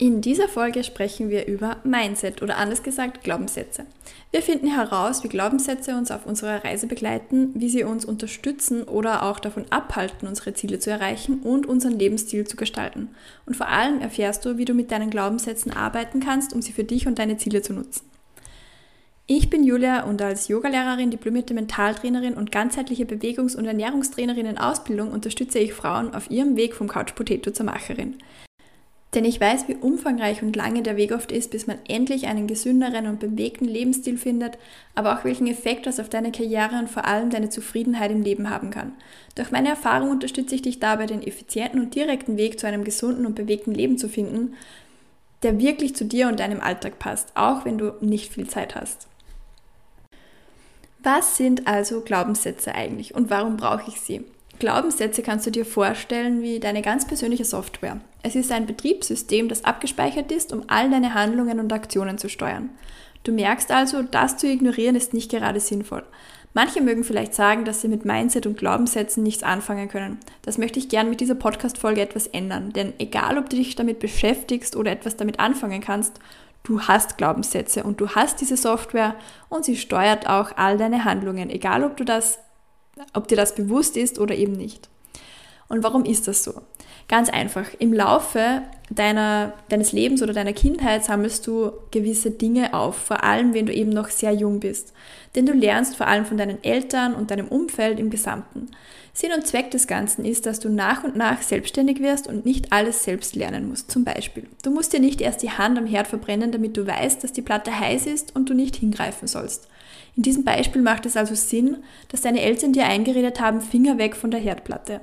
In dieser Folge sprechen wir über Mindset oder anders gesagt Glaubenssätze. Wir finden heraus, wie Glaubenssätze uns auf unserer Reise begleiten, wie sie uns unterstützen oder auch davon abhalten, unsere Ziele zu erreichen und unseren Lebensstil zu gestalten. Und vor allem erfährst du, wie du mit deinen Glaubenssätzen arbeiten kannst, um sie für dich und deine Ziele zu nutzen. Ich bin Julia und als Yogalehrerin, diplomierte Mentaltrainerin und ganzheitliche Bewegungs- und Ernährungstrainerin in Ausbildung unterstütze ich Frauen auf ihrem Weg vom Couch Potato zur Macherin. Denn ich weiß, wie umfangreich und lange der Weg oft ist, bis man endlich einen gesünderen und bewegten Lebensstil findet, aber auch welchen Effekt das auf deine Karriere und vor allem deine Zufriedenheit im Leben haben kann. Durch meine Erfahrung unterstütze ich dich dabei, den effizienten und direkten Weg zu einem gesunden und bewegten Leben zu finden, der wirklich zu dir und deinem Alltag passt, auch wenn du nicht viel Zeit hast. Was sind also Glaubenssätze eigentlich und warum brauche ich sie? Glaubenssätze kannst du dir vorstellen wie deine ganz persönliche Software. Es ist ein Betriebssystem, das abgespeichert ist, um all deine Handlungen und Aktionen zu steuern. Du merkst also, das zu ignorieren ist nicht gerade sinnvoll. Manche mögen vielleicht sagen, dass sie mit Mindset und Glaubenssätzen nichts anfangen können. Das möchte ich gern mit dieser Podcast-Folge etwas ändern, denn egal ob du dich damit beschäftigst oder etwas damit anfangen kannst, du hast Glaubenssätze und du hast diese Software und sie steuert auch all deine Handlungen, egal ob du das ob dir das bewusst ist oder eben nicht. Und warum ist das so? Ganz einfach. Im Laufe deiner, deines Lebens oder deiner Kindheit sammelst du gewisse Dinge auf, vor allem wenn du eben noch sehr jung bist. Denn du lernst vor allem von deinen Eltern und deinem Umfeld im Gesamten. Sinn und Zweck des Ganzen ist, dass du nach und nach selbstständig wirst und nicht alles selbst lernen musst. Zum Beispiel, du musst dir nicht erst die Hand am Herd verbrennen, damit du weißt, dass die Platte heiß ist und du nicht hingreifen sollst. In diesem Beispiel macht es also Sinn, dass deine Eltern dir eingeredet haben, Finger weg von der Herdplatte.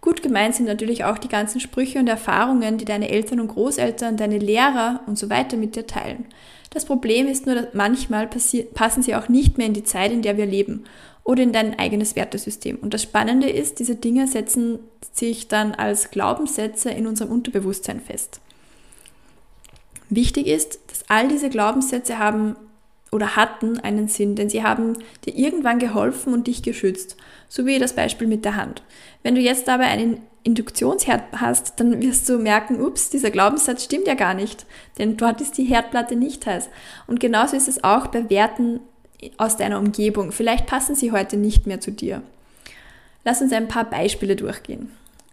Gut gemeint sind natürlich auch die ganzen Sprüche und Erfahrungen, die deine Eltern und Großeltern, deine Lehrer und so weiter mit dir teilen. Das Problem ist nur, dass manchmal passen sie auch nicht mehr in die Zeit, in der wir leben oder in dein eigenes Wertesystem. Und das Spannende ist, diese Dinge setzen sich dann als Glaubenssätze in unserem Unterbewusstsein fest. Wichtig ist, dass all diese Glaubenssätze haben oder hatten einen Sinn, denn sie haben dir irgendwann geholfen und dich geschützt, so wie das Beispiel mit der Hand. Wenn du jetzt aber einen Induktionsherd hast, dann wirst du merken, ups, dieser Glaubenssatz stimmt ja gar nicht, denn dort ist die Herdplatte nicht heiß. Und genauso ist es auch bei Werten aus deiner Umgebung. Vielleicht passen sie heute nicht mehr zu dir. Lass uns ein paar Beispiele durchgehen.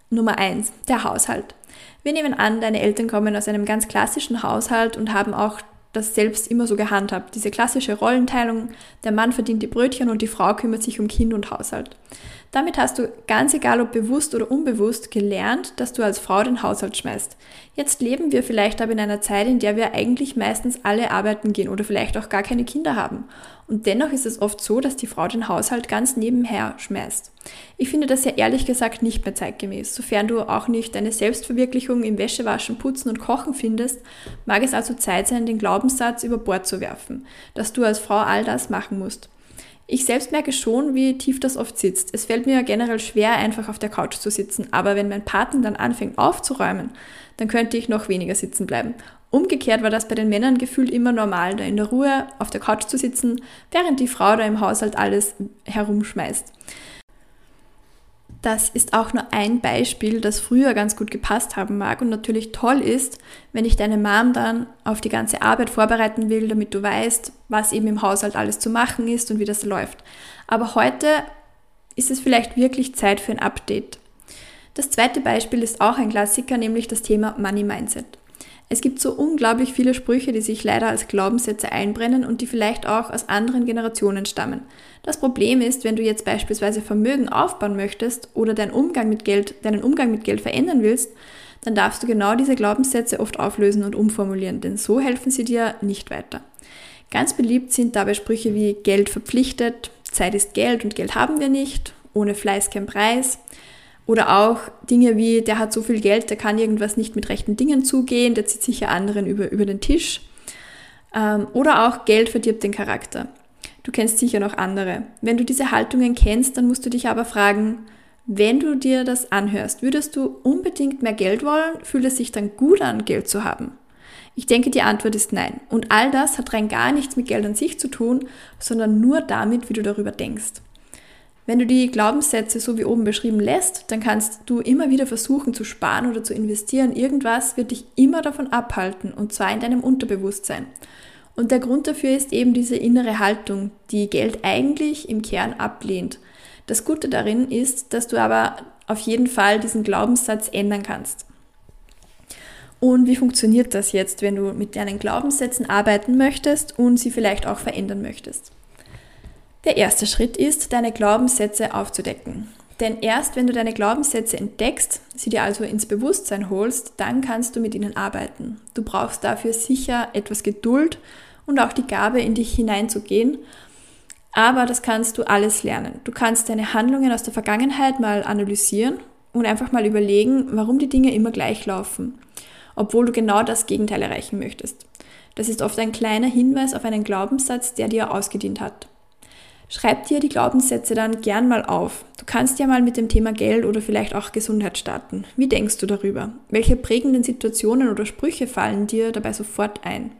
Nummer eins: Der Haushalt. Wir nehmen an, deine Eltern kommen aus einem ganz klassischen Haushalt und haben auch das selbst immer so gehandhabt. Diese klassische Rollenteilung, der Mann verdient die Brötchen und die Frau kümmert sich um Kind und Haushalt. Damit hast du, ganz egal ob bewusst oder unbewusst, gelernt, dass du als Frau den Haushalt schmeißt. Jetzt leben wir vielleicht aber in einer Zeit, in der wir eigentlich meistens alle arbeiten gehen oder vielleicht auch gar keine Kinder haben. Und dennoch ist es oft so, dass die Frau den Haushalt ganz nebenher schmeißt. Ich finde das ja ehrlich gesagt nicht mehr zeitgemäß. Sofern du auch nicht deine Selbstverwirklichung im Wäschewaschen, Putzen und Kochen findest, mag es also Zeit sein, den Glaubenssatz über Bord zu werfen, dass du als Frau all das machen musst. Ich selbst merke schon, wie tief das oft sitzt. Es fällt mir generell schwer, einfach auf der Couch zu sitzen, aber wenn mein Partner dann anfängt aufzuräumen, dann könnte ich noch weniger sitzen bleiben. Umgekehrt war das bei den Männern gefühlt immer normal, da in der Ruhe auf der Couch zu sitzen, während die Frau da im Haushalt alles herumschmeißt. Das ist auch nur ein Beispiel, das früher ganz gut gepasst haben mag und natürlich toll ist, wenn ich deine Mom dann auf die ganze Arbeit vorbereiten will, damit du weißt, was eben im Haushalt alles zu machen ist und wie das läuft. Aber heute ist es vielleicht wirklich Zeit für ein Update. Das zweite Beispiel ist auch ein Klassiker, nämlich das Thema Money Mindset. Es gibt so unglaublich viele Sprüche, die sich leider als Glaubenssätze einbrennen und die vielleicht auch aus anderen Generationen stammen. Das Problem ist, wenn du jetzt beispielsweise Vermögen aufbauen möchtest oder deinen Umgang mit Geld, deinen Umgang mit Geld verändern willst, dann darfst du genau diese Glaubenssätze oft auflösen und umformulieren, denn so helfen sie dir nicht weiter. Ganz beliebt sind dabei Sprüche wie Geld verpflichtet, Zeit ist Geld und Geld haben wir nicht, ohne Fleiß kein Preis Oder auch Dinge wie, der hat so viel Geld, der kann irgendwas nicht mit rechten Dingen zugehen, der zieht sicher anderen über, über den Tisch. Ähm, oder auch Geld verdirbt den Charakter. Du kennst sicher noch andere. Wenn du diese Haltungen kennst, dann musst du dich aber fragen, wenn du dir das anhörst, würdest du unbedingt mehr Geld wollen? Fühlt es sich dann gut an, Geld zu haben? Ich denke, die Antwort ist nein. Und all das hat rein gar nichts mit Geld an sich zu tun, sondern nur damit, wie du darüber denkst. Wenn du die Glaubenssätze so wie oben beschrieben lässt, dann kannst du immer wieder versuchen zu sparen oder zu investieren. Irgendwas wird dich immer davon abhalten, und zwar in deinem Unterbewusstsein. Und der Grund dafür ist eben diese innere Haltung, die Geld eigentlich im Kern ablehnt. Das Gute darin ist, dass du aber auf jeden Fall diesen Glaubenssatz ändern kannst. Und wie funktioniert das jetzt, wenn du mit deinen Glaubenssätzen arbeiten möchtest und sie vielleicht auch verändern möchtest? Der erste Schritt ist, deine Glaubenssätze aufzudecken. Denn erst wenn du deine Glaubenssätze entdeckst, sie dir also ins Bewusstsein holst, dann kannst du mit ihnen arbeiten. Du brauchst dafür sicher etwas Geduld und auch die Gabe, in dich hineinzugehen. Aber das kannst du alles lernen. Du kannst deine Handlungen aus der Vergangenheit mal analysieren und einfach mal überlegen, warum die Dinge immer gleich laufen, obwohl du genau das Gegenteil erreichen möchtest. Das ist oft ein kleiner Hinweis auf einen Glaubenssatz, der dir ausgedient hat. Schreib dir die Glaubenssätze dann gern mal auf. Du kannst ja mal mit dem Thema Geld oder vielleicht auch Gesundheit starten. Wie denkst du darüber? Welche prägenden Situationen oder Sprüche fallen dir dabei sofort ein?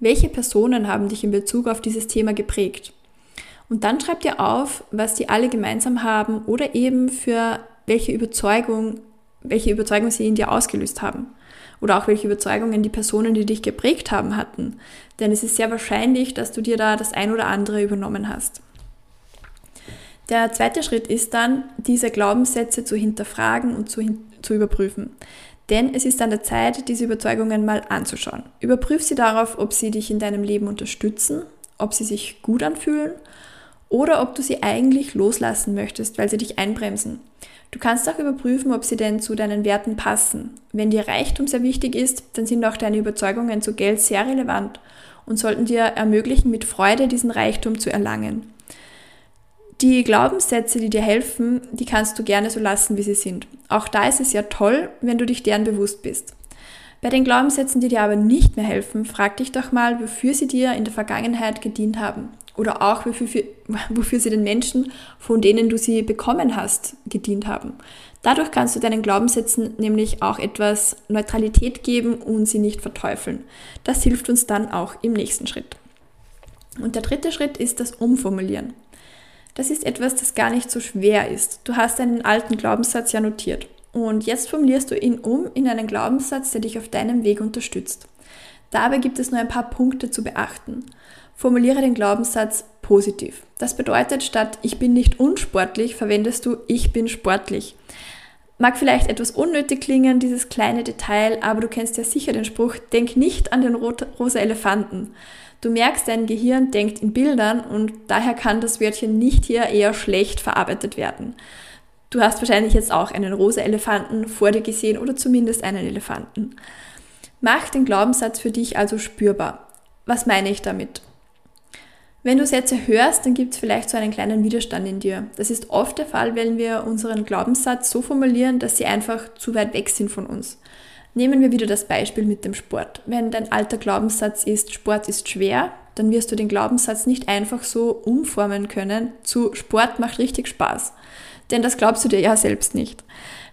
Welche Personen haben dich in Bezug auf dieses Thema geprägt? Und dann schreib dir auf, was die alle gemeinsam haben oder eben für welche Überzeugung, welche Überzeugung sie in dir ausgelöst haben. Oder auch welche Überzeugungen die Personen, die dich geprägt haben, hatten. Denn es ist sehr wahrscheinlich, dass du dir da das ein oder andere übernommen hast. Der zweite Schritt ist dann, diese Glaubenssätze zu hinterfragen und zu, zu überprüfen. Denn es ist an der Zeit, diese Überzeugungen mal anzuschauen. Überprüf sie darauf, ob sie dich in deinem Leben unterstützen, ob sie sich gut anfühlen oder ob du sie eigentlich loslassen möchtest, weil sie dich einbremsen. Du kannst auch überprüfen, ob sie denn zu deinen Werten passen. Wenn dir Reichtum sehr wichtig ist, dann sind auch deine Überzeugungen zu Geld sehr relevant und sollten dir ermöglichen, mit Freude diesen Reichtum zu erlangen. Die Glaubenssätze, die dir helfen, die kannst du gerne so lassen, wie sie sind. Auch da ist es ja toll, wenn du dich deren bewusst bist. Bei den Glaubenssätzen, die dir aber nicht mehr helfen, frag dich doch mal, wofür sie dir in der Vergangenheit gedient haben. Oder auch, wofür, wofür sie den Menschen, von denen du sie bekommen hast, gedient haben. Dadurch kannst du deinen Glaubenssätzen nämlich auch etwas Neutralität geben und sie nicht verteufeln. Das hilft uns dann auch im nächsten Schritt. Und der dritte Schritt ist das Umformulieren. Das ist etwas, das gar nicht so schwer ist. Du hast einen alten Glaubenssatz ja notiert. Und jetzt formulierst du ihn um in einen Glaubenssatz, der dich auf deinem Weg unterstützt. Dabei gibt es nur ein paar Punkte zu beachten. Formuliere den Glaubenssatz positiv. Das bedeutet, statt ich bin nicht unsportlich, verwendest du ich bin sportlich. Mag vielleicht etwas unnötig klingen, dieses kleine Detail, aber du kennst ja sicher den Spruch, denk nicht an den rosa Elefanten. Du merkst, dein Gehirn denkt in Bildern und daher kann das Wörtchen nicht hier eher schlecht verarbeitet werden. Du hast wahrscheinlich jetzt auch einen rosa Elefanten vor dir gesehen oder zumindest einen Elefanten. Mach den Glaubenssatz für dich also spürbar. Was meine ich damit? Wenn du Sätze hörst, dann gibt es vielleicht so einen kleinen Widerstand in dir. Das ist oft der Fall, wenn wir unseren Glaubenssatz so formulieren, dass sie einfach zu weit weg sind von uns. Nehmen wir wieder das Beispiel mit dem Sport. Wenn dein alter Glaubenssatz ist, Sport ist schwer, dann wirst du den Glaubenssatz nicht einfach so umformen können zu Sport macht richtig Spaß. Denn das glaubst du dir ja selbst nicht.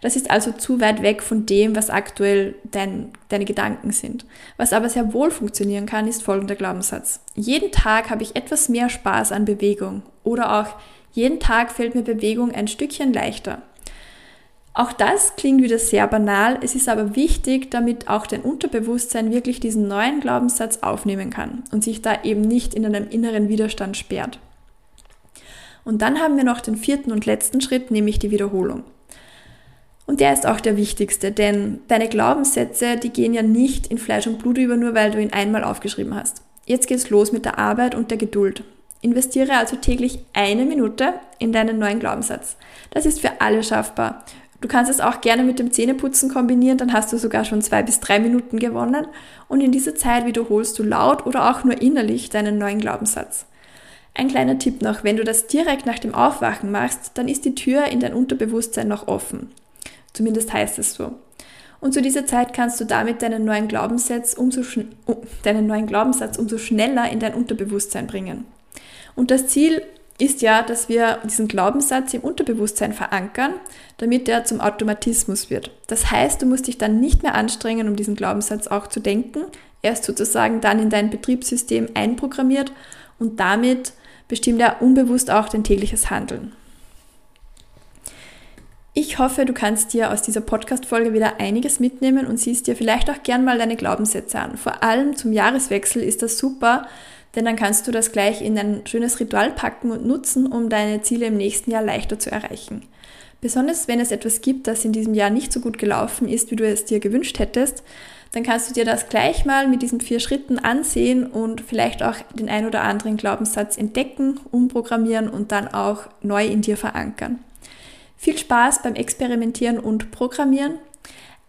Das ist also zu weit weg von dem, was aktuell dein, deine Gedanken sind. Was aber sehr wohl funktionieren kann, ist folgender Glaubenssatz. Jeden Tag habe ich etwas mehr Spaß an Bewegung. Oder auch, jeden Tag fällt mir Bewegung ein Stückchen leichter. Auch das klingt wieder sehr banal, es ist aber wichtig, damit auch dein Unterbewusstsein wirklich diesen neuen Glaubenssatz aufnehmen kann und sich da eben nicht in einem inneren Widerstand sperrt. Und dann haben wir noch den vierten und letzten Schritt, nämlich die Wiederholung. Und der ist auch der wichtigste, denn deine Glaubenssätze, die gehen ja nicht in Fleisch und Blut über, nur weil du ihn einmal aufgeschrieben hast. Jetzt geht's los mit der Arbeit und der Geduld. Investiere also täglich eine Minute in deinen neuen Glaubenssatz. Das ist für alle schaffbar. Du kannst es auch gerne mit dem Zähneputzen kombinieren, dann hast du sogar schon zwei bis drei Minuten gewonnen und in dieser Zeit wiederholst du laut oder auch nur innerlich deinen neuen Glaubenssatz. Ein kleiner Tipp noch, wenn du das direkt nach dem Aufwachen machst, dann ist die Tür in dein Unterbewusstsein noch offen. Zumindest heißt es so. Und zu dieser Zeit kannst du damit deinen neuen, Glaubenssatz umso deinen neuen Glaubenssatz umso schneller in dein Unterbewusstsein bringen. Und das Ziel ist ja, dass wir diesen Glaubenssatz im Unterbewusstsein verankern, damit er zum Automatismus wird. Das heißt, du musst dich dann nicht mehr anstrengen, um diesen Glaubenssatz auch zu denken. Er ist sozusagen dann in dein Betriebssystem einprogrammiert und damit bestimmt er unbewusst auch dein tägliches Handeln. Ich hoffe, du kannst dir aus dieser Podcast-Folge wieder einiges mitnehmen und siehst dir vielleicht auch gern mal deine Glaubenssätze an. Vor allem zum Jahreswechsel ist das super, denn dann kannst du das gleich in ein schönes Ritual packen und nutzen, um deine Ziele im nächsten Jahr leichter zu erreichen. Besonders wenn es etwas gibt, das in diesem Jahr nicht so gut gelaufen ist, wie du es dir gewünscht hättest, dann kannst du dir das gleich mal mit diesen vier Schritten ansehen und vielleicht auch den ein oder anderen Glaubenssatz entdecken, umprogrammieren und dann auch neu in dir verankern. Viel Spaß beim Experimentieren und Programmieren.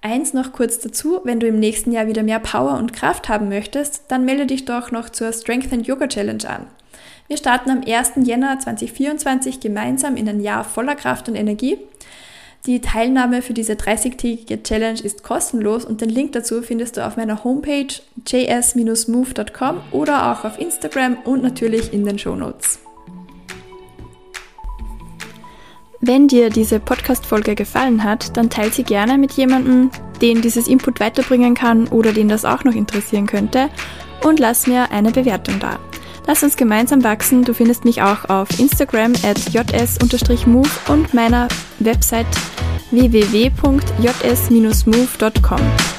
Eins noch kurz dazu, wenn du im nächsten Jahr wieder mehr Power und Kraft haben möchtest, dann melde dich doch noch zur Strength and Yoga Challenge an. Wir starten am 1. Jänner 2024 gemeinsam in ein Jahr voller Kraft und Energie. Die Teilnahme für diese 30-tägige Challenge ist kostenlos und den Link dazu findest du auf meiner Homepage js-move.com oder auch auf Instagram und natürlich in den Show Notes. Wenn dir diese Podcast-Folge gefallen hat, dann teile sie gerne mit jemandem, den dieses Input weiterbringen kann oder den das auch noch interessieren könnte und lass mir eine Bewertung da. Lass uns gemeinsam wachsen. Du findest mich auch auf Instagram at js-move und meiner Website www.js-move.com.